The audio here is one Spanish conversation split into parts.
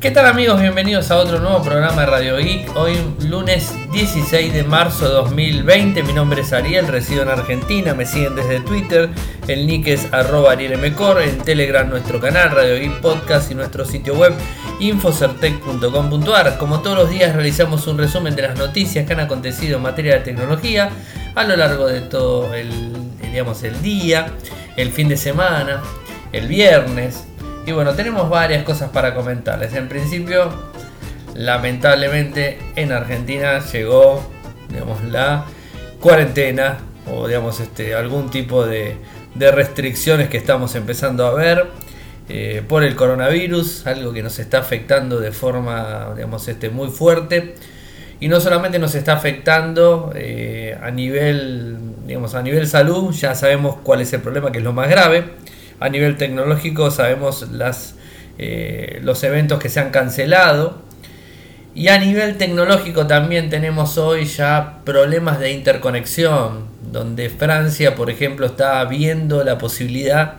¿Qué tal amigos? Bienvenidos a otro nuevo programa de Radio Geek. Hoy lunes 16 de marzo de 2020. Mi nombre es Ariel, resido en Argentina. Me siguen desde Twitter. El nick es arroba arielmcor. En Telegram nuestro canal Radio Geek Podcast y nuestro sitio web infocertec.com.ar. Como todos los días realizamos un resumen de las noticias que han acontecido en materia de tecnología a lo largo de todo el, digamos, el día, el fin de semana, el viernes y bueno, tenemos varias cosas para comentarles. En principio, lamentablemente en Argentina llegó digamos, la cuarentena o digamos este, algún tipo de, restricciones que estamos empezando a ver eh, por el coronavirus, algo que nos está afectando de forma digamos, este, muy fuerte. Y no solamente nos está afectando eh, a nivel digamos, a nivel salud, ya sabemos cuál es el problema, que es lo más grave a nivel tecnológico sabemos las, eh, los eventos que se han cancelado. Y a nivel tecnológico también tenemos hoy ya problemas de interconexión, donde Francia, por ejemplo, está viendo la posibilidad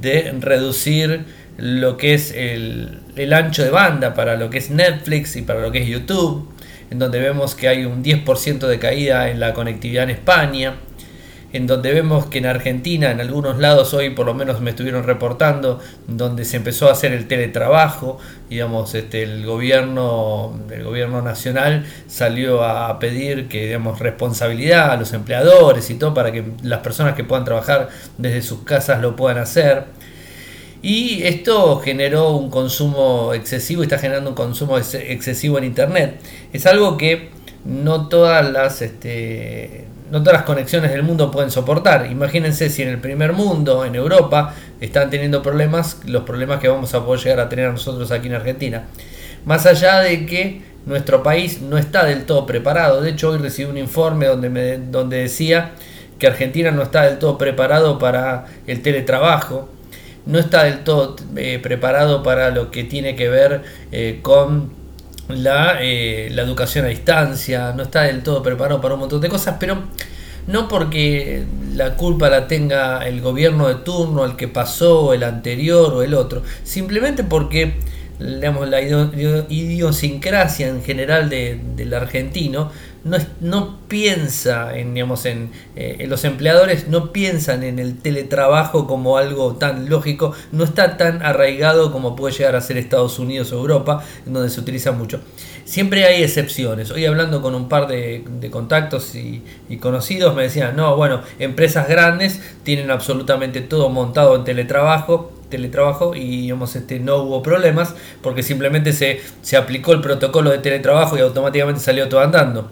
de reducir lo que es el, el, ancho de banda para lo que es Netflix y para lo que es YouTube, en donde vemos que hay un 10% de caída en la conectividad en España en donde vemos que en Argentina, en algunos lados hoy por lo menos me estuvieron reportando, donde se empezó a hacer el teletrabajo, digamos, este, el gobierno, el gobierno nacional salió a pedir que digamos responsabilidad a los empleadores y todo para que las personas que puedan trabajar desde sus casas lo puedan hacer. Y esto generó un consumo excesivo está generando un consumo excesivo en internet. Es algo que no todas las este, no todas las conexiones del mundo pueden soportar. Imagínense si en el primer mundo, en Europa, están teniendo problemas, los problemas que vamos a poder llegar a tener nosotros aquí en Argentina. Más allá de que nuestro país no está del todo preparado. De hecho, hoy recibí un informe donde, donde decía que Argentina no está del todo preparado para el teletrabajo, no está del todo eh, preparado para lo que tiene que ver eh, con la, eh, la educación a distancia, no está del todo preparado para un montón de cosas, pero no porque la culpa la tenga el gobierno de turno, el que pasó, el anterior o el otro, simplemente porque digamos, la idiosincrasia en general del argentino no, no piensa en, digamos, en, eh, los empleadores no piensan en el teletrabajo como algo tan lógico, no está tan arraigado como puede llegar a ser Estados Unidos o Europa, donde se utiliza mucho. Siempre hay excepciones. Hoy hablando con un par de, contactos y, y, conocidos me decían, no, bueno, empresas grandes tienen absolutamente todo montado en teletrabajo, teletrabajo y digamos, este, no hubo problemas porque simplemente se, se aplicó el protocolo de teletrabajo y automáticamente salió todo andando.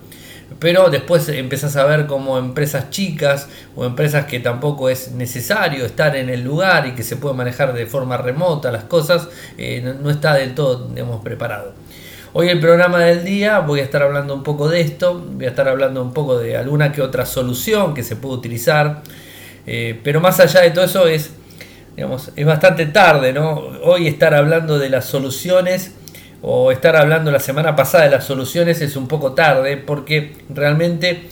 Pero después empezás a ver como empresas chicas o empresas que tampoco es necesario estar en el lugar y que se puede manejar de forma remota las cosas, eh, no, está del todo digamos, preparado. Hoy el programa del día voy a estar hablando un poco de esto, voy a estar hablando un poco de alguna que otra solución que se puede utilizar, eh, pero más allá de todo eso es digamos, es bastante tarde, ¿no? Hoy estar hablando de las soluciones o estar hablando la semana pasada de las soluciones es un poco tarde porque realmente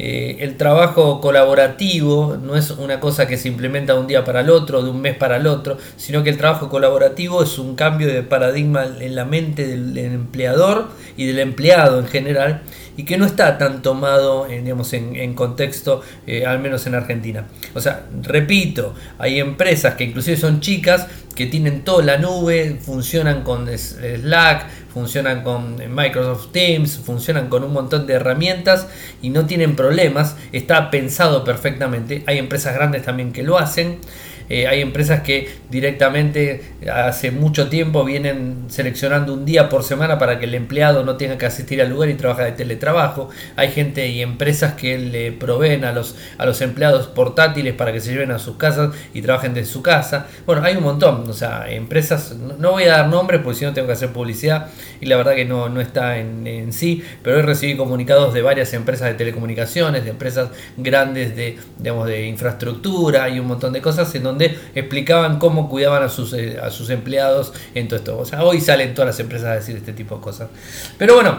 eh, el trabajo colaborativo no es una cosa que se implementa de un día para el otro, de un mes para el otro, sino que el trabajo colaborativo es un cambio de paradigma en la mente del empleador y del empleado en general y que no está tan tomado en, digamos, en, contexto, eh, al menos en Argentina. O sea, repito, hay empresas que inclusive son chicas que tienen toda la nube, funcionan con Slack, funcionan con Microsoft Teams, funcionan con un montón de herramientas y no tienen problemas, está pensado perfectamente. Hay empresas grandes también que lo hacen. Eh, hay empresas que directamente hace mucho tiempo vienen seleccionando un día por semana para que el empleado no tenga que asistir al lugar y trabaja de teletrabajo. Hay gente y empresas que le proveen a los, a los empleados portátiles para que se lleven a sus casas y trabajen desde su casa. Bueno, hay un montón, o sea, empresas, no, voy a dar nombres porque si no tengo que hacer publicidad y la verdad que no, no está en, sí, pero hoy recibí comunicados de varias empresas de telecomunicaciones, de empresas grandes de, digamos, de infraestructura y un montón de cosas en donde explicaban cómo cuidaban a sus, eh, a sus empleados en todo esto. O sea, hoy salen todas las empresas a decir este tipo de cosas. Pero bueno,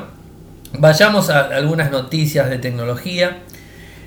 vayamos a algunas noticias de tecnología.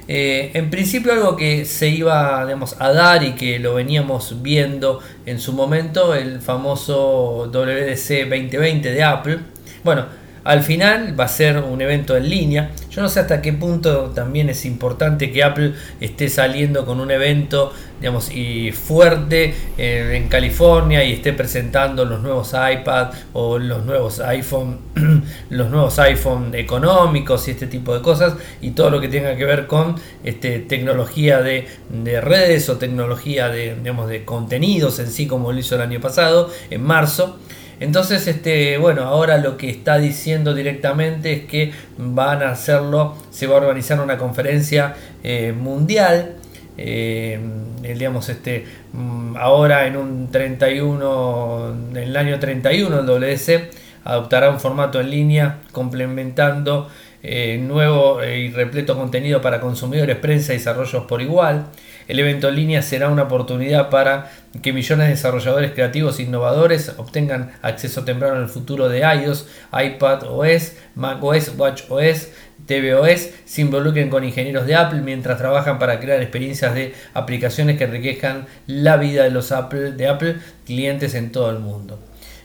Eh, en principio algo que se iba a dar y que lo veníamos viendo en su momento, el famoso WDC 2020 de Apple. Bueno, al final va a ser un evento en línea. Yo no sé hasta qué punto también es importante que Apple esté saliendo con un evento, digamos, y fuerte eh, en California y esté presentando los nuevos iPad o los nuevos iPhone, los nuevos iPhone económicos y este tipo de cosas y todo lo que tenga que ver con este, tecnología de, de redes o tecnología de, digamos, de contenidos en sí, como lo hizo el año pasado, en marzo. Entonces, este, bueno, ahora lo que está diciendo directamente es que van a hacerlo, se va a organizar una conferencia eh, mundial. Eh, digamos, este, mm, ahora en un 31, en el año 31 el WC adoptará un formato en línea complementando eh, nuevo y repleto contenido para consumidores, prensa y desarrollos por igual. El evento en línea será una oportunidad para que millones de desarrolladores creativos e innovadores obtengan acceso temprano al futuro de iOS, iPad OS, macOS, WatchOS, tvOS, se involucren con ingenieros de Apple mientras trabajan para crear experiencias de aplicaciones que enriquezcan la vida de los Apple, Apple clientes en todo el mundo.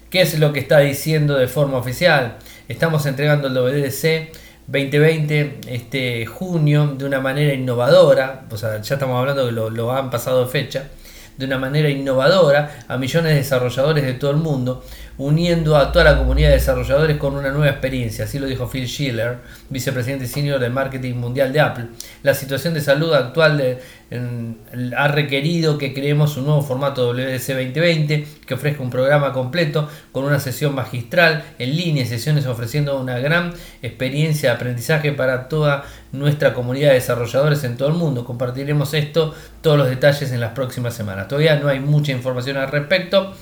¿Qué es lo que está diciendo de forma oficial? Estamos entregando el WDC 2020, este junio, de una manera innovadora, o sea, ya estamos hablando que lo, lo han pasado de fecha, de una manera innovadora a millones de desarrolladores de todo el mundo, uniendo a toda la comunidad de desarrolladores con una nueva experiencia. Así lo dijo Phil Schiller, vicepresidente senior de marketing mundial de Apple. La situación de salud actual ha requerido que creemos un nuevo formato WDC 2020 que ofrezca un programa completo con una sesión magistral en línea, sesiones ofreciendo una gran experiencia de aprendizaje para toda nuestra comunidad de desarrolladores en todo el mundo. Compartiremos esto, todos los detalles en las próximas semanas. Todavía no hay mucha información al respecto.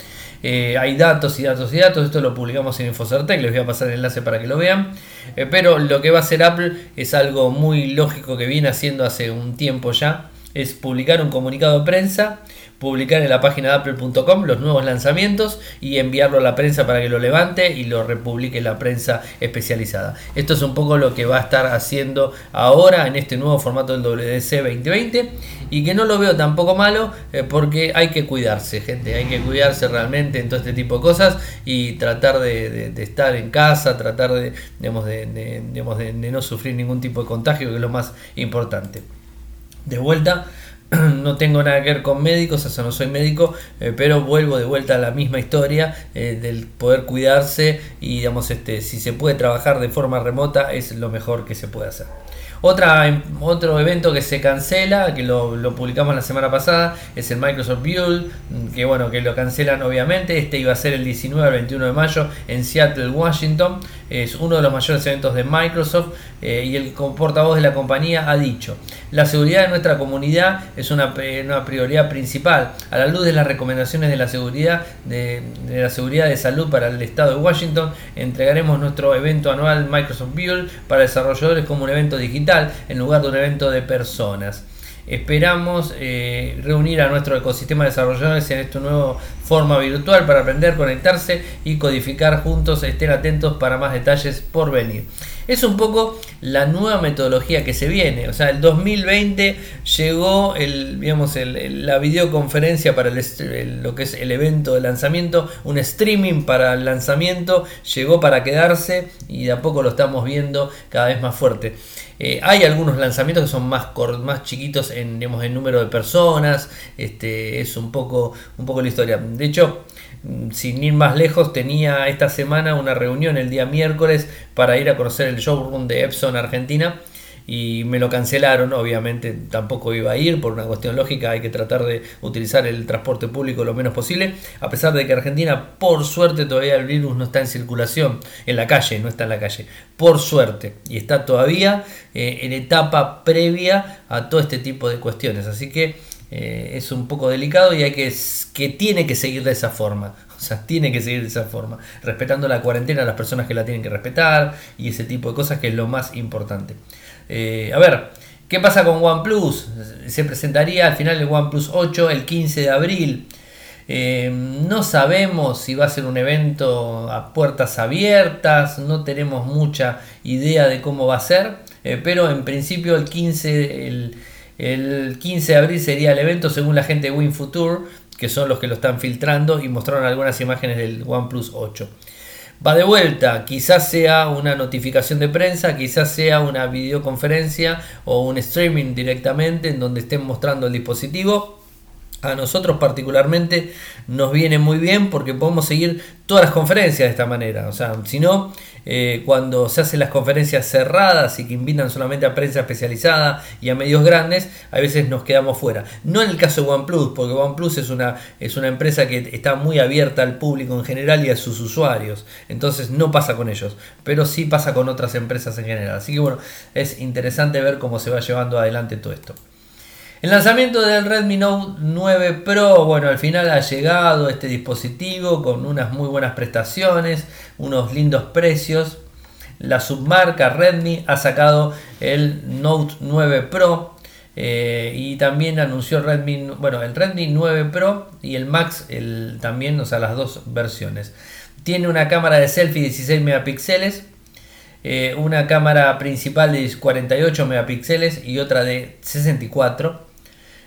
Eh, hay datos y datos y datos, esto lo publicamos en Infocertec, les voy a pasar el enlace para que lo vean. Eh, pero lo que va a hacer Apple es algo muy lógico que viene haciendo hace un tiempo ya, es publicar un comunicado de prensa publicar en la página de apple.com los nuevos lanzamientos y enviarlo a la prensa para que lo levante y lo republique la prensa especializada. Esto es un poco lo que va a estar haciendo ahora en este nuevo formato del WDC 2020 y que no lo veo tampoco malo eh, porque hay que cuidarse, gente, hay que cuidarse realmente en todo este tipo de cosas y tratar de, estar en casa, tratar de, de no sufrir ningún tipo de contagio, que es lo más importante. De vuelta, no tengo nada que ver con médicos, eso no soy médico, eh, pero vuelvo de vuelta a la misma historia eh, del poder cuidarse y digamos este si se puede trabajar de forma remota es lo mejor que se puede hacer. Otra, otro evento que se cancela, que lo, publicamos la semana pasada, es el Microsoft Build, que bueno, que lo cancelan obviamente. Este iba a ser el 19 al 21 de mayo en Seattle, Washington. Es uno de los mayores eventos de Microsoft eh, y el portavoz de la compañía ha dicho, la seguridad de nuestra comunidad es una, una prioridad principal. A la luz de las recomendaciones de la seguridad de, de la seguridad de salud para el estado de Washington, entregaremos nuestro evento anual Microsoft Build para desarrolladores como un evento digital en lugar de un evento de personas. Esperamos eh, reunir a nuestro ecosistema de desarrolladores en esta nueva forma virtual para aprender, conectarse y codificar juntos. Estén atentos para más detalles por venir. Es un poco la nueva metodología que se viene. O sea, el 2020 llegó el, digamos, la videoconferencia para lo que es el evento de lanzamiento, un streaming para el lanzamiento, llegó para quedarse y de a poco lo estamos viendo cada vez más fuerte. Eh, hay algunos lanzamientos que son más, más chiquitos en, número de personas. Este, es un poco, un poco la historia. De hecho, sin ir más lejos, tenía esta semana una reunión el día miércoles para ir a conocer el showroom de Epson Argentina y me lo cancelaron, obviamente tampoco iba a ir por una cuestión lógica, hay que tratar de utilizar el transporte público lo menos posible, a pesar de que Argentina por suerte todavía el virus no está en circulación, en la calle, no está en la calle, por suerte, y está todavía eh, en etapa previa a todo este tipo de cuestiones, así que eh, es un poco delicado y hay que, que tiene que seguir de esa forma. O sea, tiene que seguir de esa forma, respetando la cuarentena las personas que la tienen que respetar y ese tipo de cosas que es lo más importante. Eh, a ver, ¿qué pasa con OnePlus? Se presentaría al final el OnePlus 8 el 15 de abril. Eh, no sabemos si va a ser un evento a puertas abiertas, no tenemos mucha idea de cómo va a ser. pero en principio el 15, el, el 15 de abril sería el evento según la gente de WinFuture, que son los que lo están filtrando y mostraron algunas imágenes del OnePlus 8. Va de vuelta, quizás sea una notificación de prensa, quizás sea una videoconferencia o un streaming directamente en donde estén mostrando el dispositivo a nosotros particularmente nos viene muy bien porque podemos seguir todas las conferencias de esta manera. O sea, si no, eh, cuando se hacen las conferencias cerradas y que invitan solamente a prensa especializada y a medios grandes, a veces nos quedamos fuera. No en el caso de OnePlus, porque OnePlus es una, es una empresa que está muy abierta al público en general y a sus usuarios. Entonces no pasa con ellos, pero sí pasa con otras empresas en general. Así que bueno, es interesante ver cómo se va llevando adelante todo esto. El lanzamiento del Redmi Note 9 Pro, bueno, al final ha llegado este dispositivo con unas muy buenas prestaciones, unos lindos precios. La submarca Redmi ha sacado el Note 9 Pro eh, y también anunció Redmi, bueno, el Redmi 9 Pro y el Max el, también, o sea, las dos versiones. Tiene una cámara de selfie 16 megapíxeles, eh, una cámara principal de 48 megapíxeles y otra de 64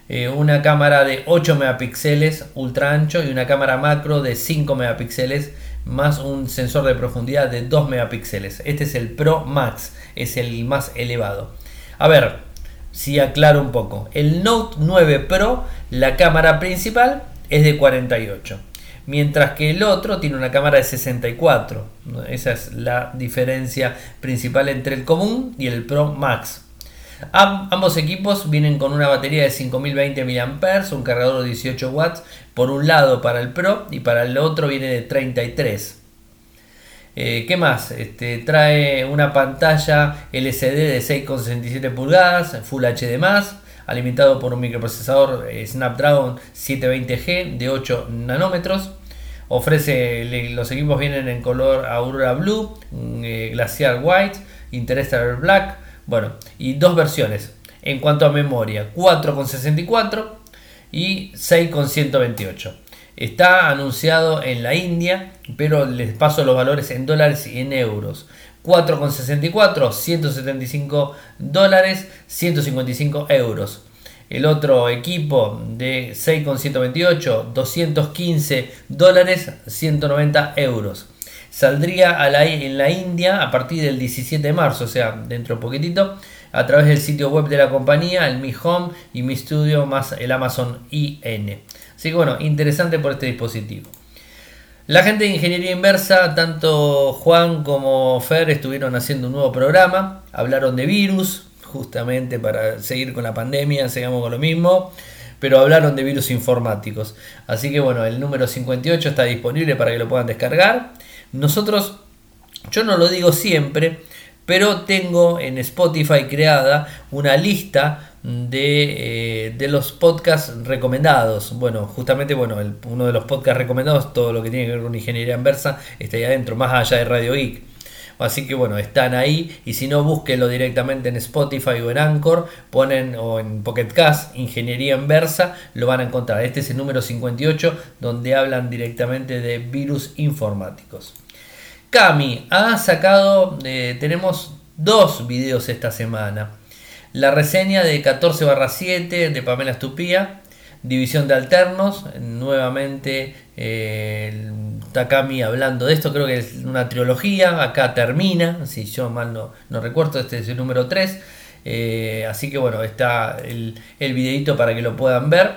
eh, una cámara de 8 megapíxeles ultra ancho y una cámara macro de 5 megapíxeles más un sensor de profundidad de 2 megapíxeles. Este es el Pro Max, es el más elevado. A ver, si aclaro un poco. El Note 9 Pro, la cámara principal es de 48. Mientras que el otro tiene una cámara de 64. Esa es la diferencia principal entre el común y el Pro Max ambos equipos vienen con una batería de 5020 mAh, un cargador de 18 watts por un lado para el Pro y para el otro viene de 33. Eh, ¿Qué más? Este, trae una pantalla LCD de 6,67 pulgadas, Full HD+, alimentado por un microprocesador eh, Snapdragon 720G de 8 nanómetros. Ofrece, los equipos vienen en color Aurora Blue, eh, Glaciar White, Interstellar Black, bueno, y dos versiones. En cuanto a memoria, 4,64 y 6,128. Está anunciado en la India, pero les paso los valores en dólares y en euros. 4,64, 175 dólares, 155 euros. El otro equipo de 6,128, 215 dólares, 190 euros saldría en la India a partir del 17 de marzo, o sea, dentro de poquitito, a través del sitio web de la compañía, el Mi Home y Mi Studio más el Amazon IN. Así que bueno, interesante por este dispositivo. La gente de Ingeniería Inversa, tanto Juan como Fer estuvieron haciendo un nuevo programa, hablaron de virus, justamente para seguir con la pandemia, sigamos con lo mismo, pero hablaron de virus informáticos. Así que bueno, el número 58 está disponible para que lo puedan descargar. Nosotros, yo no lo digo siempre, pero tengo en Spotify creada una lista de, eh, de, los podcasts recomendados. Bueno, justamente bueno, uno de los podcasts recomendados, todo lo que tiene que ver con ingeniería inversa, está ahí adentro, más allá de Radio Geek. Así que bueno, están ahí y si no, búsquenlo directamente en Spotify o en Anchor, ponen o en Pocket Cast, Ingeniería Inversa, lo van a encontrar. Este es el número 58 donde hablan directamente de virus informáticos. Cami ha sacado, eh, tenemos dos videos esta semana. La reseña de 14 barra 7 de Pamela Estupía, División de Alternos, nuevamente eh, Takami hablando de esto, creo que es una trilogía, acá termina, si yo mal no, no recuerdo, este es el número 3. Eh, así que bueno, está el, el videito para que lo puedan ver.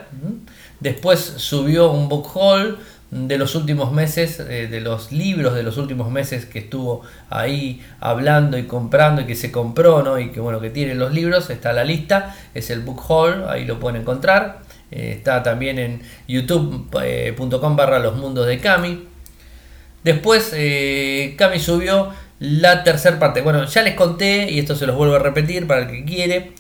Después subió un book haul de los últimos meses, eh, de los libros de los últimos meses que estuvo ahí hablando y comprando y que se compró, ¿no? Y que bueno, que tiene los libros, está la lista, es el book haul, ahí lo pueden encontrar. Eh, está también en youtube.com eh, barra los mundos de Cami. Después Cami subió la tercera parte. Bueno, ya les conté y esto se los vuelvo a repetir para el que quiere.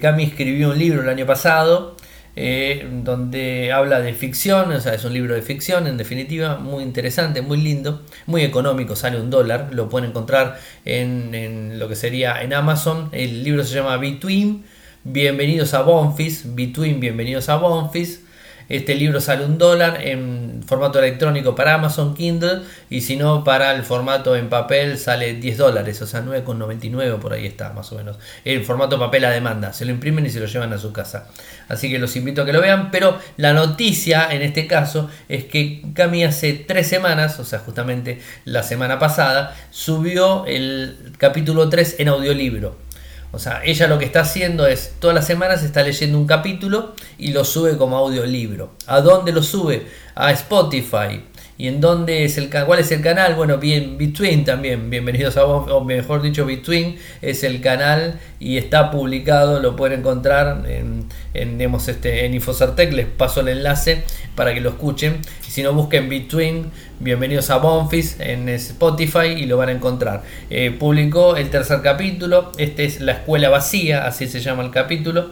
Cami escribió un libro el año pasado eh, donde habla de ficción, o sea, es un libro de ficción en definitiva, muy interesante, muy lindo, muy económico, sale un dólar, lo pueden encontrar en, lo que sería en Amazon, el libro se llama Between, Bienvenidos a Bonfis, Between, Bienvenidos a Bonfis, este libro sale un dólar, en formato electrónico para Amazon Kindle y si no para el formato en papel sale 10 dólares, o sea 9,99 por ahí está más o menos. El formato papel a demanda, se lo imprimen y se lo llevan a su casa. Así que los invito a que lo vean, pero la noticia en este caso es que Cami hace tres semanas, o sea justamente la semana pasada, subió el capítulo 3 en audiolibro. O sea, ella lo que está haciendo es, todas las semanas está leyendo un capítulo y lo sube como audiolibro. ¿A dónde lo sube? A Spotify. ¿Y en dónde es el cuál es el canal? Bueno, bien Between también, bienvenidos a vos, o mejor dicho, Between es el canal y está publicado, lo pueden encontrar en, en, este, en Infocertec, les paso el enlace para que lo escuchen. Si no, busquen Between, bienvenidos a Bonfis en Spotify y lo van a encontrar. Eh, publicó el tercer capítulo, este es La Escuela Vacía, así se llama el capítulo.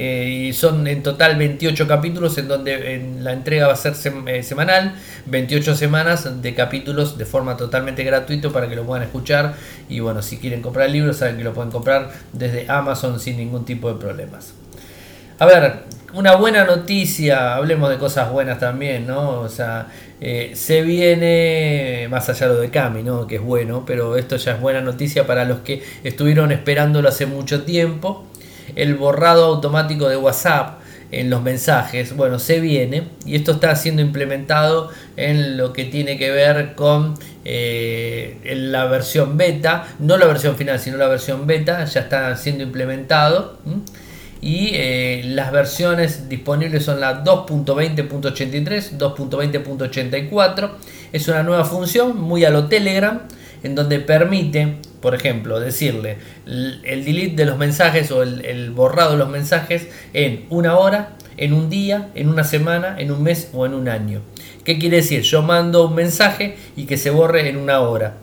Eh, y son en total 28 capítulos en donde en la entrega va a ser eh, semanal, 28 semanas de capítulos de forma totalmente gratuita para que lo puedan escuchar y bueno, si quieren comprar el libro saben que lo pueden comprar desde Amazon sin ningún tipo de problemas. A ver, una buena noticia, hablemos de cosas buenas también, ¿no? O sea, eh, se viene, más allá de lo de Cami, ¿no? Que es bueno, pero esto ya es buena noticia para los que estuvieron esperándolo hace mucho tiempo el borrado automático de WhatsApp en los mensajes. Bueno, se viene y esto está siendo implementado en lo que tiene que ver con eh, la versión beta, no la versión final, sino la versión beta, ya está siendo implementado. Y eh, las versiones disponibles son la 2.20.83, 2.20.84. Es una nueva función muy a lo Telegram en donde permite, por ejemplo, decirle el, delete de los mensajes o el, borrado de los mensajes en una hora, en un día, en una semana, en un mes o en un año. ¿Qué quiere decir? Yo mando un mensaje y que se borre en una hora.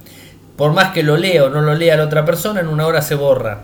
Por más que lo lea o no lo lea la otra persona, en una hora se borra.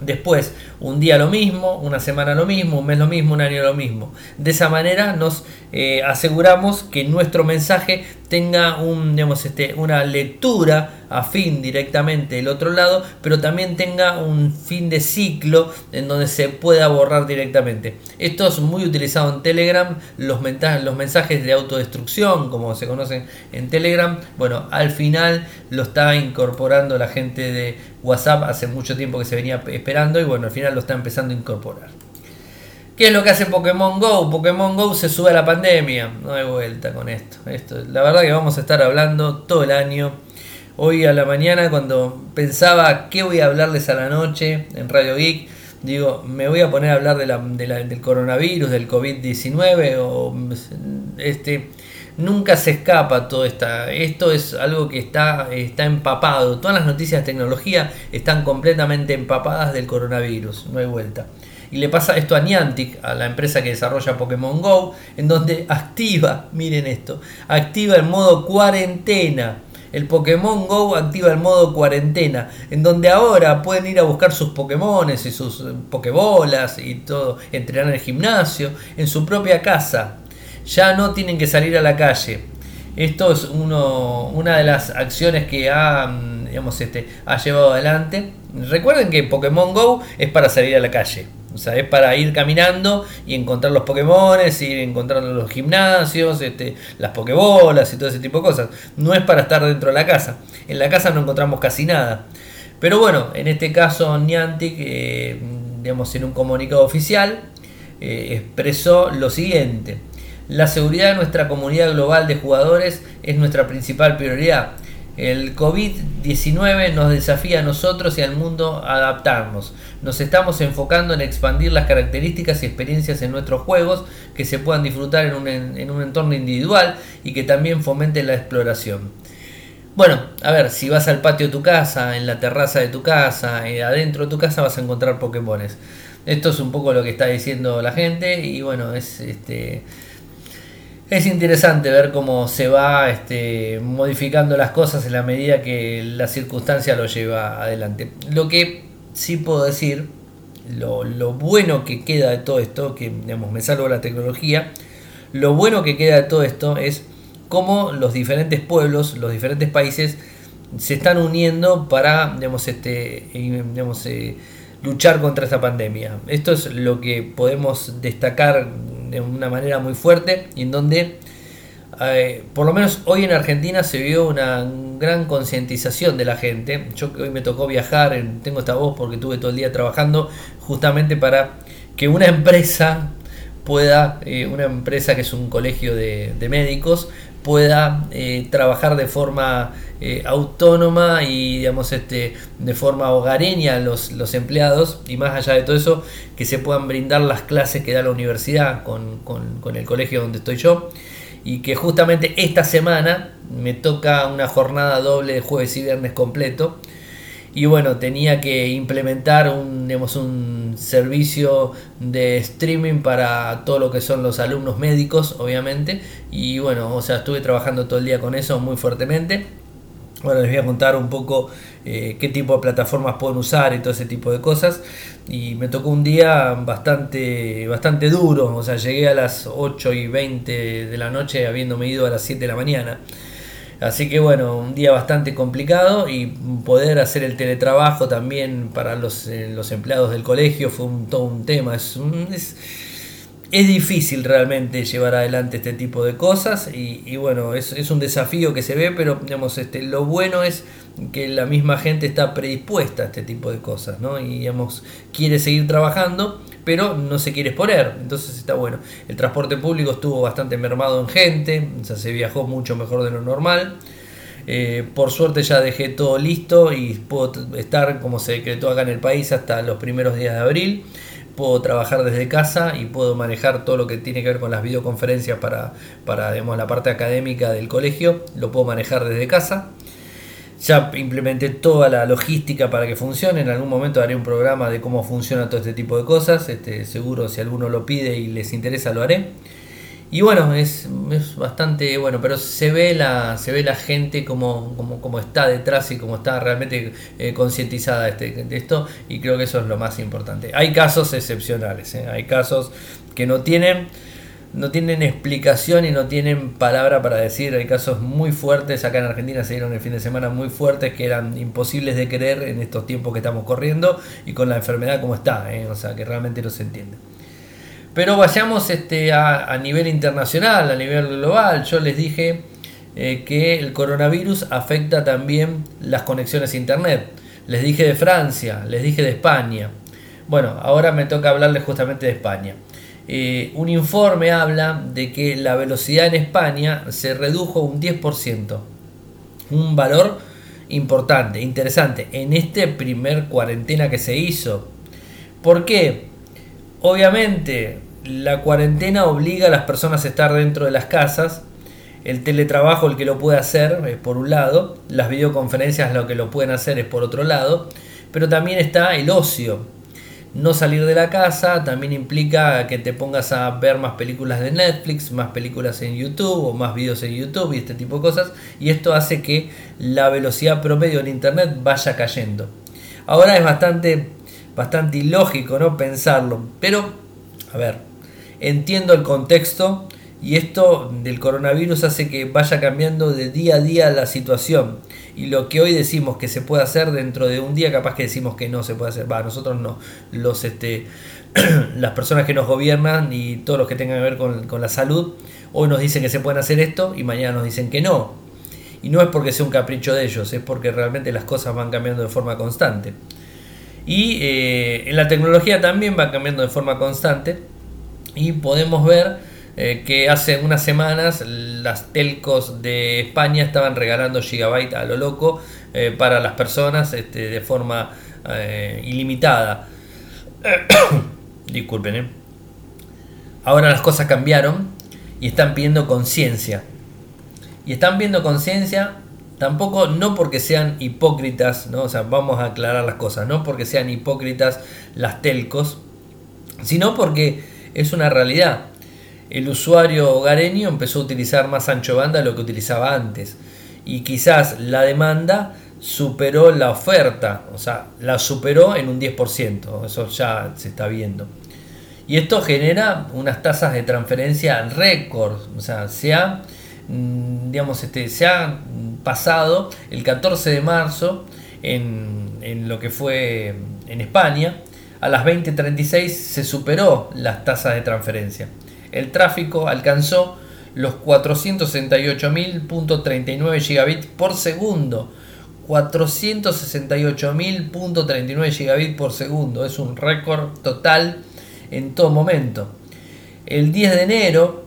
Después, un día lo mismo, una semana lo mismo, un mes lo mismo, un año lo mismo. De esa manera nos eh, aseguramos que nuestro mensaje tenga un, digamos, este, una lectura afín directamente del otro lado, pero también tenga un fin de ciclo en donde se pueda borrar directamente. Esto es muy utilizado en Telegram, los, los mensajes de autodestrucción, como se conocen en Telegram, bueno, al final lo está incorporando la gente de WhatsApp hace mucho tiempo que se venía esperando y bueno, al final lo está empezando a incorporar. ¿Qué es lo que hace Pokémon Go? Pokémon Go se sube a la pandemia. No hay vuelta con esto. esto. La verdad que vamos a estar hablando todo el año. Hoy a la mañana cuando pensaba qué voy a hablarles a la noche en Radio Geek, digo, me voy a poner a hablar de la, del coronavirus, del COVID-19 o este nunca se escapa todo esta, esto es algo que está, está empapado, todas las noticias de tecnología están completamente empapadas del coronavirus, no hay vuelta. Y le pasa esto a Niantic, a la empresa que desarrolla Pokémon Go, en donde activa, miren esto, activa el modo cuarentena. El Pokémon Go activa el modo cuarentena, en donde ahora pueden ir a buscar sus Pokémones y sus eh, Pokébolas y todo, entrenar en el gimnasio, en su propia casa. Ya no tienen que salir a la calle. Esto es una de las acciones que ha, mm, digamos, este, ha llevado adelante. Recuerden que Pokémon Go es para salir a la calle. O sea, es para ir caminando y encontrar los Pokémon, ir encontrando los gimnasios, este, las Pokébolas y todo ese tipo de cosas. No es para estar dentro de la casa. En la casa no encontramos casi nada. Pero bueno, en este caso Niantic, eh, digamos, en un comunicado oficial, eh, expresó lo siguiente. La seguridad de nuestra comunidad global de jugadores es nuestra principal prioridad. El COVID-19 nos desafía a nosotros y al mundo a adaptarnos. Nos estamos enfocando en expandir las características y experiencias en nuestros juegos que se puedan disfrutar en un, en un entorno individual y que también fomenten la exploración. Bueno, a ver, si vas al patio de tu casa, en la terraza de tu casa, eh, adentro de tu casa vas a encontrar Pokémones. Esto es un poco lo que está diciendo la gente y bueno, es este es interesante ver cómo se va este, modificando las cosas en la medida que la circunstancia lo lleva adelante. Lo que sí puedo decir, lo, bueno que queda de todo esto, que digamos, me salvo la tecnología, lo bueno que queda de todo esto es cómo los diferentes pueblos, los diferentes países se están uniendo para este, eh, luchar contra esta pandemia. Esto es lo que podemos destacar de una manera muy fuerte y en donde eh, por lo menos hoy en Argentina se vio una gran concientización de la gente. Yo que hoy me tocó viajar, tengo esta voz porque tuve todo el día trabajando justamente para que una empresa pueda, eh, una empresa que es un colegio de, médicos, pueda eh, trabajar de forma autónoma y digamos este de forma hogareña los, los empleados y más allá de todo eso que se puedan brindar las clases que da la universidad con, con el colegio donde estoy yo y que justamente esta semana me toca una jornada doble de jueves y viernes completo. Y bueno, tenía que implementar un, un servicio de streaming para todo lo que son los alumnos médicos, obviamente. Y bueno, o sea, estuve trabajando todo el día con eso muy fuertemente. Bueno, les voy a contar un poco eh, qué tipo de plataformas pueden usar y todo ese tipo de cosas. Y me tocó un día bastante, bastante duro, o sea, llegué a las 8 y 20 de la noche habiéndome ido a las 7 de la mañana. Así que bueno, un día bastante complicado y poder hacer el teletrabajo también para los, eh, los empleados del colegio fue un, todo un tema. Es, es, es difícil realmente llevar adelante este tipo de cosas y, bueno, es, es, un desafío que se ve, pero digamos, este, lo bueno es que la misma gente está predispuesta a este tipo de cosas, ¿no? Y digamos, quiere seguir trabajando, pero no se quiere exponer, entonces está bueno. El transporte público estuvo bastante mermado en gente, se viajó mucho mejor de lo normal. Eh, por suerte ya dejé todo listo y puedo estar como se decretó acá en el país hasta los primeros días de abril puedo trabajar desde casa y puedo manejar todo lo que tiene que ver con las videoconferencias para, para la parte académica del colegio, lo puedo manejar desde casa. Ya implementé toda la logística para que funcione. En algún momento haré un programa de cómo funciona todo este tipo de cosas. Este, seguro si alguno lo pide y les interesa lo haré. Y bueno, es, bastante bueno, pero se ve la, se ve la gente como, como, está detrás y como está realmente eh, concientizada este, de esto y creo que eso es lo más importante. Hay casos excepcionales, ¿eh? hay casos que no tienen, no tienen explicación y no tienen palabra para decir, hay casos muy fuertes, acá en Argentina se dieron el fin de semana muy fuertes que eran imposibles de creer en estos tiempos que estamos corriendo y con la enfermedad como está, ¿eh? o sea que realmente no se entiende. Pero vayamos este, a, nivel internacional, a nivel global. Yo les dije eh, que el coronavirus afecta también las conexiones a Internet. Les dije de Francia, les dije de España. Bueno, ahora me toca hablarles justamente de España. Eh, un informe habla de que la velocidad en España se redujo un 10%. Un valor importante, interesante, en este primer cuarentena que se hizo. ¿Por qué? Obviamente, la cuarentena obliga a las personas a estar dentro de las casas. El teletrabajo, el que lo puede hacer, es por un lado. Las videoconferencias, lo que lo pueden hacer, es por otro lado. Pero también está el ocio. No salir de la casa también implica que te pongas a ver más películas de Netflix, más películas en YouTube o más videos en YouTube y este tipo de cosas. Y esto hace que la velocidad promedio en Internet vaya cayendo. Ahora es bastante bastante ilógico, ¿no? Pensarlo. Pero, a ver, entiendo el contexto y esto del coronavirus hace que vaya cambiando de día a día la situación. Y lo que hoy decimos que se puede hacer dentro de un día, capaz que decimos que no se puede hacer. Va, nosotros no. Los, este, las personas que nos gobiernan y todos los que tengan que ver con, con la salud, hoy nos dicen que se pueden hacer esto y mañana nos dicen que no. Y no es porque sea un capricho de ellos, es porque realmente las cosas van cambiando de forma constante. Y eh, en la tecnología también va cambiando de forma constante y podemos ver eh, que hace unas semanas las telcos de España estaban regalando gigabyte a lo loco eh, para las personas este, de forma ilimitada. Disculpen. Ahora las cosas cambiaron y están pidiendo conciencia. Y están viendo conciencia Tampoco, no porque sean hipócritas, ¿no? O sea, vamos a aclarar las cosas, no porque sean hipócritas las telcos, sino porque es una realidad. El usuario hogareño empezó a utilizar más ancho banda de lo que utilizaba antes. Y quizás la demanda superó la oferta, o sea, la superó en un 10%, eso ya se está viendo. Y esto genera unas tasas de transferencia récord, o sea, se ha, mm, digamos, este, se ha pasado, el 14 de marzo, en, en lo que fue en España, a las 20.36 se superó las tasas de transferencia. El tráfico alcanzó los 468.039 gigabits por segundo. 468.039 gigabits por segundo. Es un récord total en todo momento. El 10 de enero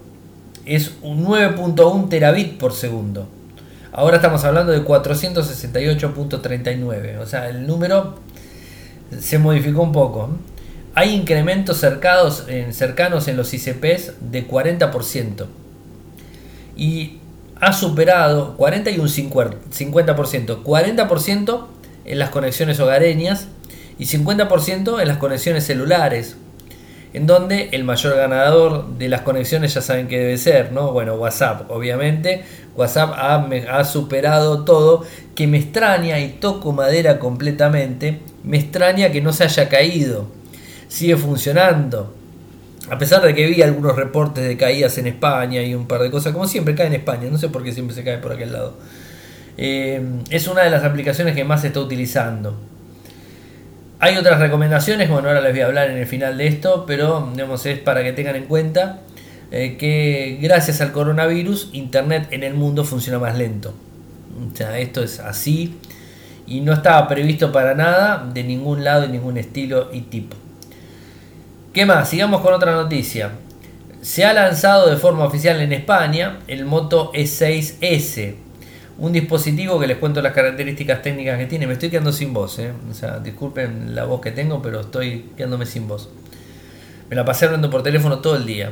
es un 9.1 terabit por segundo. Ahora estamos hablando de 468.39. O sea, el número se modificó un poco. Hay incrementos cercanos en, cercanos en los ICPs de 40%. Y ha superado 40 y un 50%. 40% en las conexiones hogareñas y 50% en las conexiones celulares. En donde el mayor ganador de las conexiones ya saben que debe ser, ¿no? Bueno, WhatsApp, obviamente. WhatsApp ha, ha superado todo. Que me extraña y toco madera completamente. Me extraña que no se haya caído. Sigue funcionando a pesar de que vi algunos reportes de caídas en España y un par de cosas, como siempre cae en España, no sé por qué siempre se cae por aquel lado. Eh, es una de las aplicaciones que más se está utilizando. Hay otras recomendaciones, bueno, ahora les voy a hablar en el final de esto, pero digamos, es para que tengan en cuenta eh, que gracias al coronavirus, Internet en el mundo funciona más lento. O sea, esto es así y no estaba previsto para nada de ningún lado, de ningún estilo y tipo. ¿Qué más? Sigamos con otra noticia. Se ha lanzado de forma oficial en España el Moto E6S, un dispositivo que les cuento las características técnicas que tiene. Me estoy quedando sin voz, ¿eh? o sea, disculpen la voz que tengo, pero estoy quedándome sin voz. Me la pasé hablando por teléfono todo el día.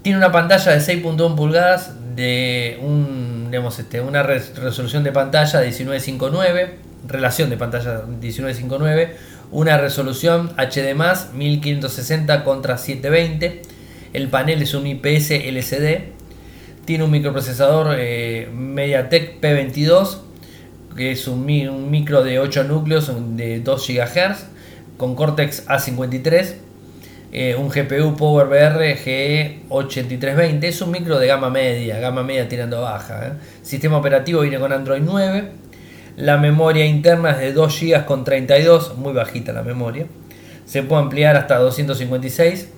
Tiene una pantalla de 6.1 pulgadas de un, digamos, este, una resolución de pantalla de 1959, relación de pantalla 1959 una resolución HD 1560 contra 720. El panel es un IPS LCD. Tiene un microprocesador eh, MediaTek P22, que es un, micro de 8 núcleos de 2 GHz, con Cortex A53. Eh, un GPU PowerVR G8320. Es un micro de gama media, gama media tirando baja. ¿eh? Sistema operativo viene con Android 9 la memoria interna es de 2 GB con 32, muy bajita la memoria. Se puede ampliar hasta 256.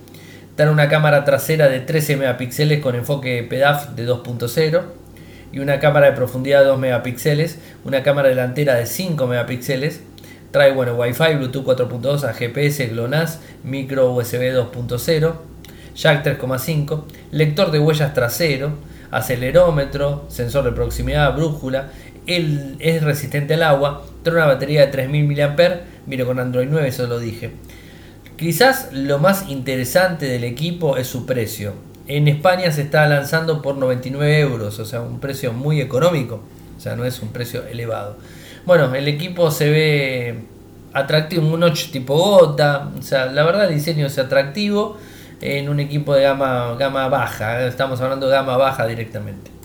Tiene una cámara trasera de 13 megapíxeles con enfoque PDAF de 2.0 y una cámara de profundidad de 2 megapíxeles, una cámara delantera de 5 megapíxeles. Trae bueno, Wi-Fi, Bluetooth 4.2, a GPS, GLONASS, micro USB 2.0, jack 3.5, lector de huellas trasero, acelerómetro, sensor de proximidad, brújula es resistente al agua, trae una batería de 3000 mAh, mire con Android 9, eso lo dije. Quizás lo más interesante del equipo es su precio. En España se está lanzando por 99 euros, o sea, un precio muy económico, o sea, no es un precio elevado. Bueno, el equipo se ve atractivo, un notch tipo gota, o sea, la verdad el diseño es atractivo en un equipo de gama, gama baja, estamos hablando de gama baja directamente.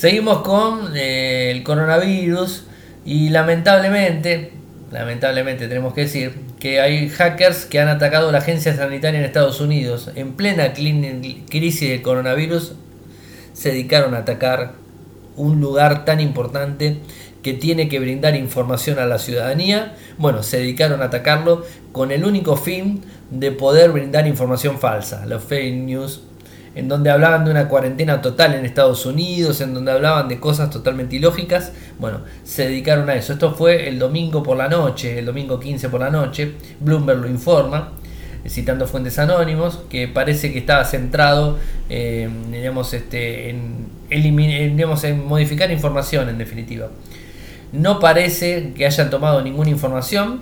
Seguimos con eh, el coronavirus y lamentablemente, lamentablemente tenemos que decir que hay hackers que han atacado la agencia sanitaria en Estados Unidos. En plena crisis del coronavirus se dedicaron a atacar un lugar tan importante que tiene que brindar información a la ciudadanía. Bueno, se dedicaron a atacarlo con el único fin de poder brindar información falsa, los fake news en donde hablaban de una cuarentena total en Estados Unidos, en donde hablaban de cosas totalmente ilógicas, bueno, se dedicaron a eso. Esto fue el domingo por la noche, el domingo 15 por la noche, Bloomberg lo informa, citando fuentes anónimos, que parece que estaba centrado eh, este, en, digamos, en modificar información en definitiva. No parece que hayan tomado ninguna información,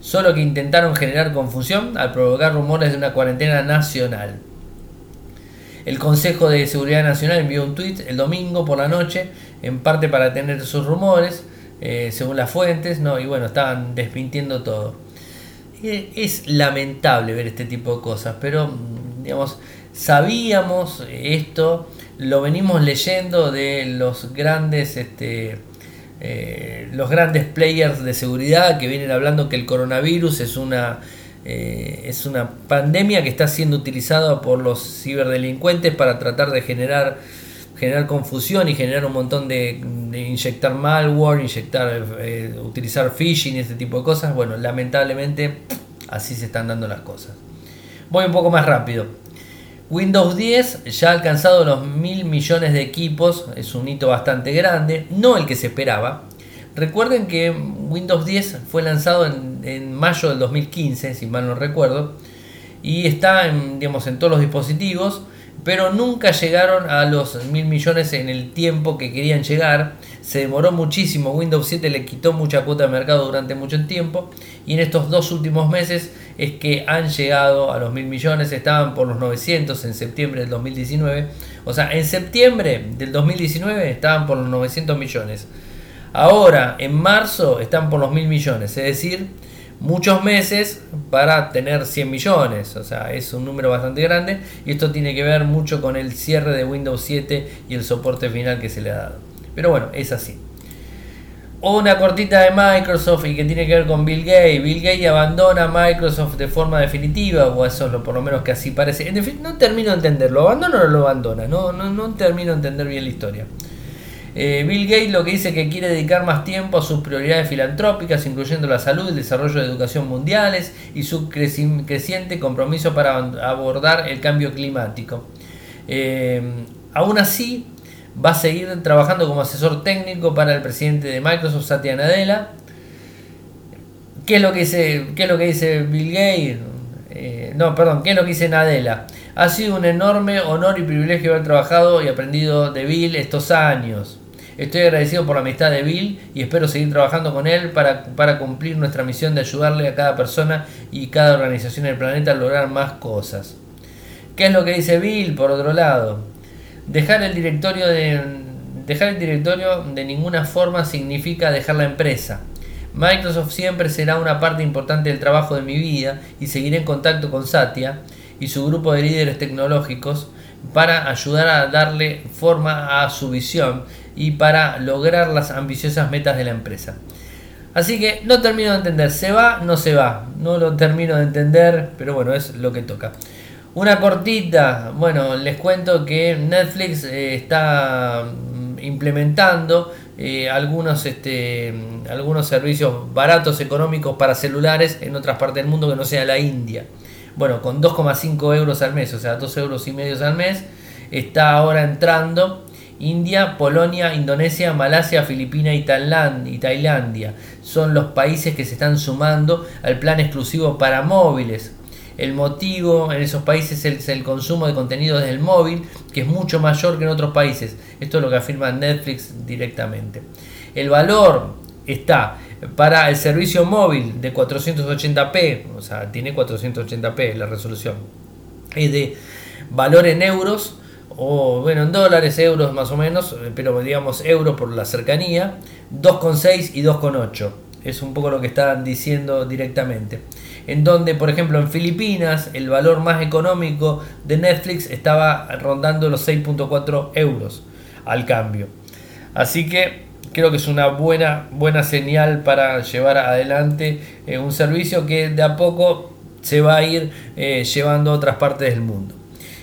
solo que intentaron generar confusión al provocar rumores de una cuarentena nacional. El Consejo de Seguridad Nacional envió un tuit el domingo por la noche, en parte para tener sus rumores, eh, según las fuentes, ¿no? y bueno, estaban desmintiendo todo. Es lamentable ver este tipo de cosas, pero digamos, sabíamos esto, lo venimos leyendo de los grandes, este, eh, los grandes players de seguridad que vienen hablando que el coronavirus es una eh, es una pandemia que está siendo utilizada por los ciberdelincuentes para tratar de generar, generar confusión y generar un montón de, inyectar malware, inyectar, eh, utilizar phishing y este tipo de cosas. Bueno, lamentablemente así se están dando las cosas. Voy un poco más rápido. Windows 10 ya ha alcanzado los mil millones de equipos, es un hito bastante grande, no el que se esperaba. Recuerden que Windows 10 fue lanzado en, mayo del 2015, si mal no recuerdo, y está en, digamos, en todos los dispositivos pero nunca llegaron a los mil millones en el tiempo que querían llegar. Se demoró muchísimo, Windows 7 le quitó mucha cuota de mercado durante mucho tiempo y en estos dos últimos meses es que han llegado a los mil millones, estaban por los 900 en septiembre del 2019, o sea, en septiembre del 2019 estaban por los 900 millones. Ahora, en marzo, están por los mil millones, es decir, muchos meses para tener 100 millones, o sea, es un número bastante grande y esto tiene que ver mucho con el cierre de Windows 7 y el soporte final que se le ha dado. Pero bueno, es así. Una cortita de Microsoft y que tiene que ver con Bill Gates. Bill Gates abandona Microsoft de forma definitiva, o eso es lo por lo menos que así parece. En fin, no termino de entenderlo. ¿Lo abandona o no lo abandona? No, no, no termino de entender bien la historia. Eh, Bill Gates lo que dice que quiere dedicar más tiempo a sus prioridades filantrópicas, incluyendo la salud, el desarrollo de educación mundiales y su creciente compromiso para abordar el cambio climático. Eh, aún así, va a seguir trabajando como asesor técnico para el presidente de Microsoft, Satya Nadella. ¿Qué es lo que dice, qué es lo que dice Bill Gates? Eh, no, perdón, ¿qué es lo que dice Nadella? Ha sido un enorme honor y privilegio haber trabajado y aprendido de Bill estos años. Estoy agradecido por la amistad de Bill y espero seguir trabajando con él para, para cumplir nuestra misión de ayudarle a cada persona y cada organización del planeta a lograr más cosas. ¿Qué es lo que dice Bill por otro lado? Dejar el directorio de, dejar el directorio de ninguna forma significa dejar la empresa. Microsoft siempre será una parte importante del trabajo de mi vida y seguiré en contacto con Satya y su grupo de líderes tecnológicos para ayudar a darle forma a su visión y para lograr las ambiciosas metas de la empresa. Así que no termino de entender, se va, no se va, no lo termino de entender, pero bueno, es lo que toca. Una cortita, bueno, les cuento que Netflix eh, está mm, implementando eh, algunos, este, algunos servicios baratos, económicos para celulares en otras partes del mundo que no sea la India. Bueno, con 2,5 euros al mes, o sea, 2 euros y medio al mes, está ahora entrando India, Polonia, Indonesia, Malasia, Filipinas y, Tailandia. Son los países que se están sumando al plan exclusivo para móviles. El motivo en esos países es el, consumo de contenido desde el móvil, que es mucho mayor que en otros países. Esto es lo que afirma Netflix directamente. El valor está para el servicio móvil de 480p, o sea, tiene 480p la resolución, es de valor en euros o bueno, en dólares, euros más o menos, eh, pero digamos euros por la cercanía, 2,6 y 2,8. Es un poco lo que están diciendo directamente. En donde, por ejemplo, en Filipinas el valor más económico de Netflix estaba rondando los 6.4 euros al cambio. Así que creo que es una buena, buena señal para llevar adelante eh, un servicio que de a poco se va a ir eh, llevando a otras partes del mundo.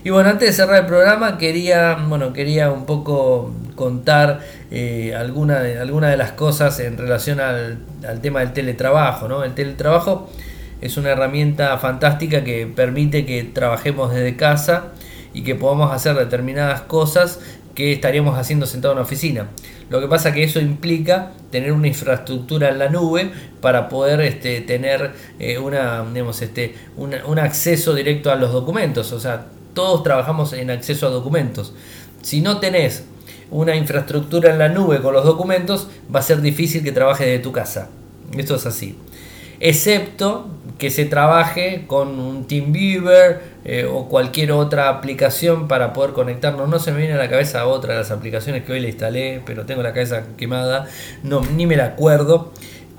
Y bueno, antes de cerrar el programa quería, bueno, quería un poco contar eh, alguna, de, las cosas en relación al, tema del teletrabajo. ¿no? El teletrabajo es una herramienta fantástica que permite que trabajemos desde casa y que podamos hacer determinadas cosas que estaríamos haciendo sentado en una oficina. Lo que pasa que eso implica tener una infraestructura en la nube para poder este, tener eh, una, digamos, este, un acceso directo a los documentos. O sea, todos trabajamos en acceso a documentos. Si no tenés una infraestructura en la nube con los documentos, va a ser difícil que trabajes desde tu casa. Esto es así. Excepto que se trabaje con un TeamViewer eh, o cualquier otra aplicación para poder conectarnos. No se me viene a la cabeza otra de las aplicaciones que hoy le instalé, pero tengo la cabeza quemada, no, ni me la acuerdo.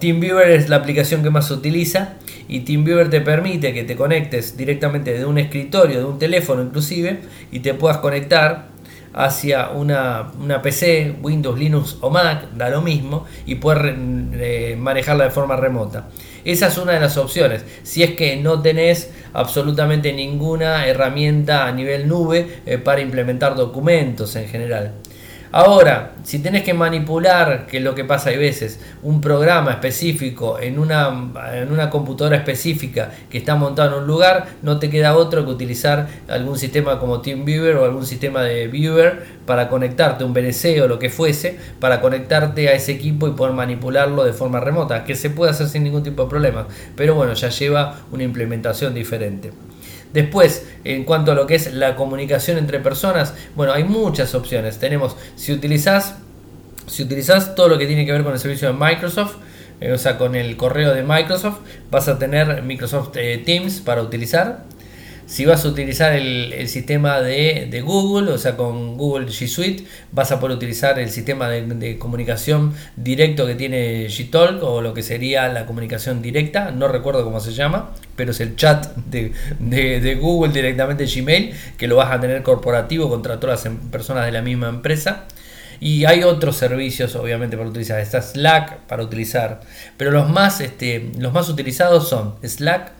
TeamViewer es la aplicación que más se utiliza y TeamViewer te permite que te conectes directamente de un escritorio, de un teléfono inclusive, y te puedas conectar hacia una, PC, Windows, Linux o Mac, da lo mismo, y poder eh, manejarla de forma remota. Esa es una de las opciones. Si es que no tenés absolutamente ninguna herramienta a nivel nube eh, para implementar documentos en general. Ahora, si tenés que manipular, que es lo que pasa hay veces, un programa específico en una, en una computadora específica que está montado en un lugar, no te queda otro que utilizar algún sistema como TeamViewer o algún sistema de Viewer para conectarte, un BNC o lo que fuese, para conectarte a ese equipo y poder manipularlo de forma remota, que se puede hacer sin ningún tipo de problema, pero bueno, ya lleva una implementación diferente. Después, en cuanto a lo que es la comunicación entre personas, bueno, hay muchas opciones. Tenemos, si utilizas, si utilizas todo lo que tiene que ver con el servicio de Microsoft, eh, o sea, con el correo de Microsoft, vas a tener Microsoft eh, Teams para utilizar. Si vas a utilizar el, sistema de, Google, o sea, con Google G Suite, vas a poder utilizar el sistema de, comunicación directo que tiene Gtalk o lo que sería la comunicación directa, no recuerdo cómo se llama, pero es el chat de, Google directamente Gmail, que lo vas a tener corporativo contra todas las em, personas de la misma empresa. Y hay otros servicios, obviamente, para utilizar. Está Slack para utilizar. Pero los más, este, los más utilizados son Slack,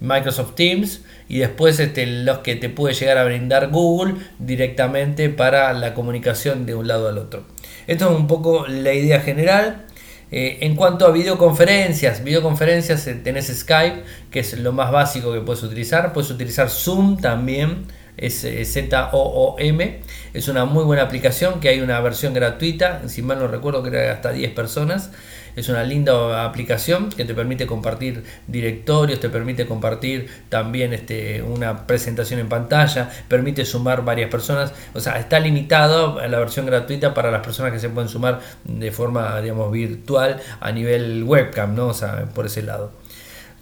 Microsoft Teams y después este, los que te puede llegar a brindar Google directamente para la comunicación de un lado al otro. Esto es un poco la idea general. Eh, en cuanto a videoconferencias, videoconferencias eh, tenés Skype, que es lo más básico que puedes utilizar. Puedes utilizar Zoom también, es eh, Z-O-O-M. Es una muy buena aplicación que hay una versión gratuita, si mal no recuerdo que era hasta 10 personas. Es una linda aplicación que te permite compartir directorios, te permite compartir también este, una presentación en pantalla, permite sumar varias personas. O sea, está limitado a la versión gratuita para las personas que se pueden sumar de forma, digamos, virtual a nivel webcam, ¿no? O sea, por ese lado.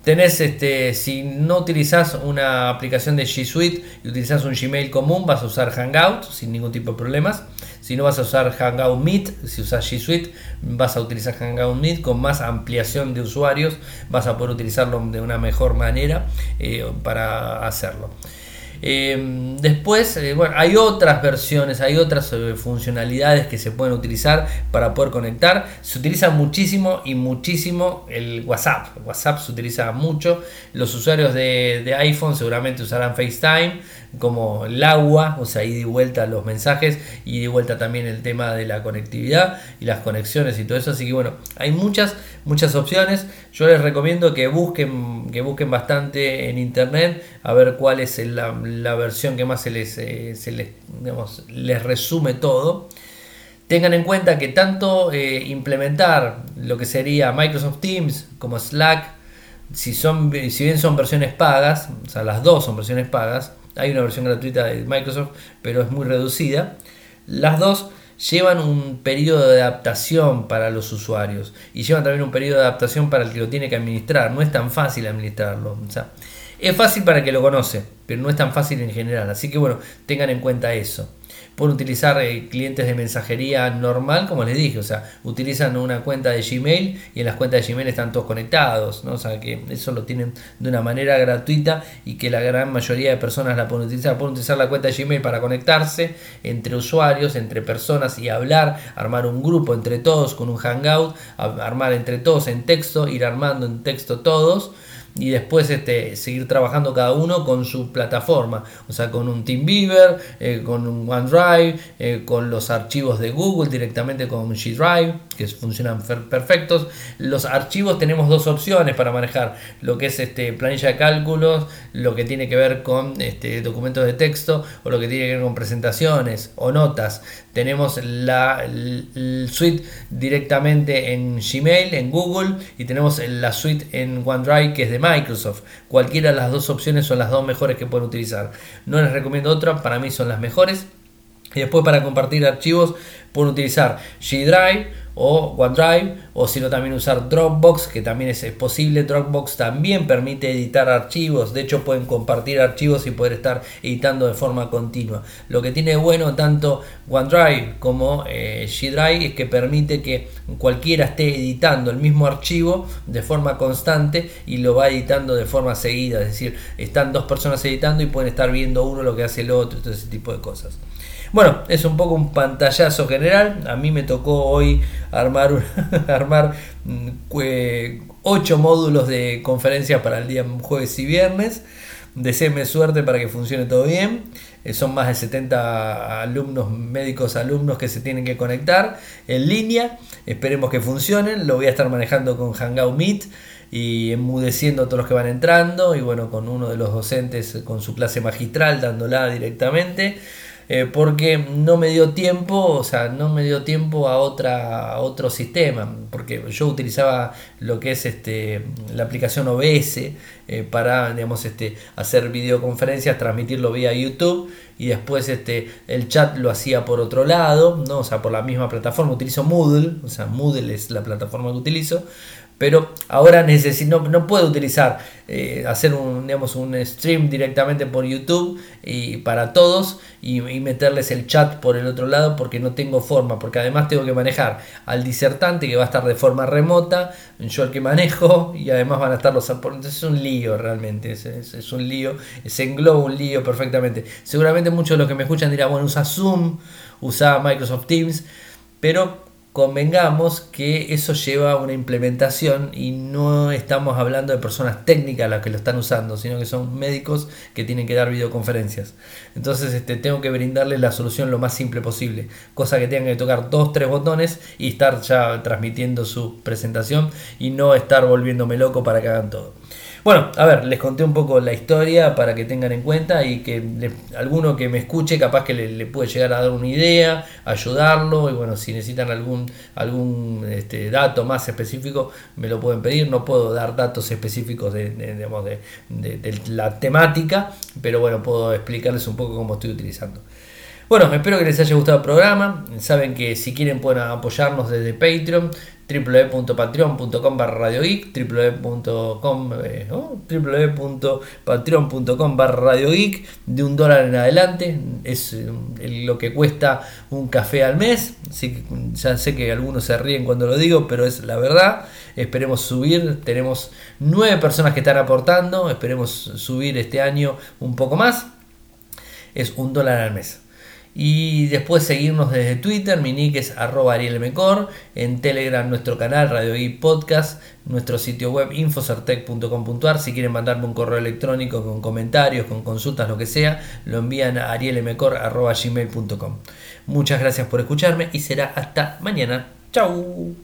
Tenés, este, si no utilizas una aplicación de G Suite y utilizas un Gmail común, vas a usar Hangout sin ningún tipo de problemas. Si no vas a usar Hangout Meet, si usas G Suite, vas a utilizar Hangout Meet con más ampliación de usuarios, vas a poder utilizarlo de una mejor manera eh, para hacerlo. Em, después, eh, bueno, hay otras versiones, hay otras eh, funcionalidades que se pueden utilizar para poder conectar. Se utiliza muchísimo y muchísimo el WhatsApp. WhatsApp se utiliza mucho. Los usuarios de, de iPhone seguramente usarán FaceTime como el agua, o sea, y vuelta los mensajes y de vuelta también el tema de la conectividad y las conexiones y todo eso. Así que bueno, hay muchas, muchas opciones. Yo les recomiendo que busquen, que busquen bastante en internet a ver cuál es la, versión que más se les, eh, se les, les resume todo. Tengan en cuenta que tanto eh, implementar lo que sería Microsoft Teams como Slack, si, son, si bien son versiones pagas, o sea, las dos son versiones pagas, hay una versión gratuita de Microsoft, pero es muy reducida. Las dos llevan un periodo de adaptación para los usuarios y llevan también un periodo de adaptación para el que lo tiene que administrar. No es tan fácil administrarlo. es fácil para el que lo conoce, pero no es tan fácil en general. Así que bueno, tengan en cuenta eso. Pueden utilizar eh, clientes de mensajería normal, como les dije, o sea, utilizan una cuenta de Gmail y en las cuentas de Gmail están todos conectados, ¿no? O sea, que eso lo tienen de una manera gratuita y que la gran mayoría de personas la pueden utilizar. Pueden utilizar la cuenta de Gmail para conectarse entre usuarios, entre personas y hablar, armar un grupo entre todos con un hangout, armar entre todos en texto, ir armando en texto todos y después este, seguir trabajando cada uno con su plataforma, o sea, con un TeamViewer, eh, con un OneDrive, eh, con los archivos de Google directamente con G Drive, que funcionan perfectos. Los archivos tenemos dos opciones para manejar, lo que es este, planilla de cálculos, lo que tiene que ver con este, documentos de texto o lo que tiene que ver con presentaciones o notas. Tenemos la, suite directamente en Gmail, en Google, y tenemos la suite en OneDrive que es de Microsoft. Cualquiera de las dos opciones son las dos mejores que pueden utilizar. No les recomiendo otra, para mí son las mejores. Y después para compartir archivos pueden utilizar G Drive o OneDrive o si no también usar Dropbox que también es, posible. Dropbox también permite editar archivos. De hecho pueden compartir archivos y poder estar editando de forma continua. Lo que tiene bueno tanto OneDrive como eh, G Drive es que permite que cualquiera esté editando el mismo archivo de forma constante y lo va editando de forma seguida. Es decir están dos personas editando y pueden estar viendo uno lo que hace el otro todo ese tipo de cosas bueno, es un poco un pantallazo general. A mí me tocó hoy armar, armar 8 mm, módulos de conferencia para el día jueves y viernes. Deseeme suerte para que funcione todo bien. Eh, son más de 70 alumnos, médicos alumnos que se tienen que conectar en línea. Esperemos que funcionen. Lo voy a estar manejando con Hangout Meet y enmudeciendo a todos los que van entrando y bueno, con uno de los docentes con su clase magistral dándola directamente. Eh, porque no me dio tiempo, o sea, no me dio tiempo a, otra, otro sistema, porque yo utilizaba lo que es este, la aplicación OBS eh, para digamos, este, hacer videoconferencias, transmitirlo vía YouTube y después este, el chat lo hacía por otro lado, ¿no? o sea, por la misma plataforma, utilizo Moodle, o sea, Moodle es la plataforma que utilizo, pero ahora necesito, no, puedo utilizar, eh, hacer un, digamos, un stream directamente por YouTube y para todos y, meterles el chat por el otro lado porque no tengo forma, porque además tengo que manejar al disertante que va a estar de forma remota, yo el que manejo y además van a estar los entonces es un lío realmente, es, es, un lío, se engloba un lío perfectamente. Seguramente muchos de los que me escuchan dirán, bueno, usa Zoom, usa Microsoft Teams, pero convengamos que eso lleva a una implementación y no estamos hablando de personas técnicas las que lo están usando, sino que son médicos que tienen que dar videoconferencias. Entonces este, tengo que brindarles la solución lo más simple posible, cosa que tengan que tocar dos, tres botones y estar ya transmitiendo su presentación y no estar volviéndome loco para que hagan todo. Bueno, a ver, les conté un poco la historia para que tengan en cuenta y que alguno que me escuche capaz que le, puede llegar a dar una idea, ayudarlo y bueno, si necesitan algún, algún este, dato más específico me lo pueden pedir, no puedo dar datos específicos de, de la temática, pero bueno, puedo explicarles un poco cómo estoy utilizando. Bueno, espero que les haya gustado el programa. Saben que si quieren pueden apoyarnos desde Patreon www.patreon.com barra radio geek www.com eh, www.patreon.com barra radio geek de un dólar en adelante es eh, lo que cuesta un café al mes así ya sé que algunos se ríen cuando lo digo pero es la verdad. Esperemos subir tenemos nueve personas que están aportando esperemos subir este año un poco más. Es un dólar al mes y después seguirnos desde Twitter, mi nick es arroba arielmecor, en Telegram nuestro canal Radio y Podcast, nuestro sitio web infocertec.com.ar, si quieren mandarme un correo electrónico con comentarios, con consultas, lo que sea, lo envían a arielmecor.gmail.com. Muchas gracias por escucharme y será hasta mañana. Chau.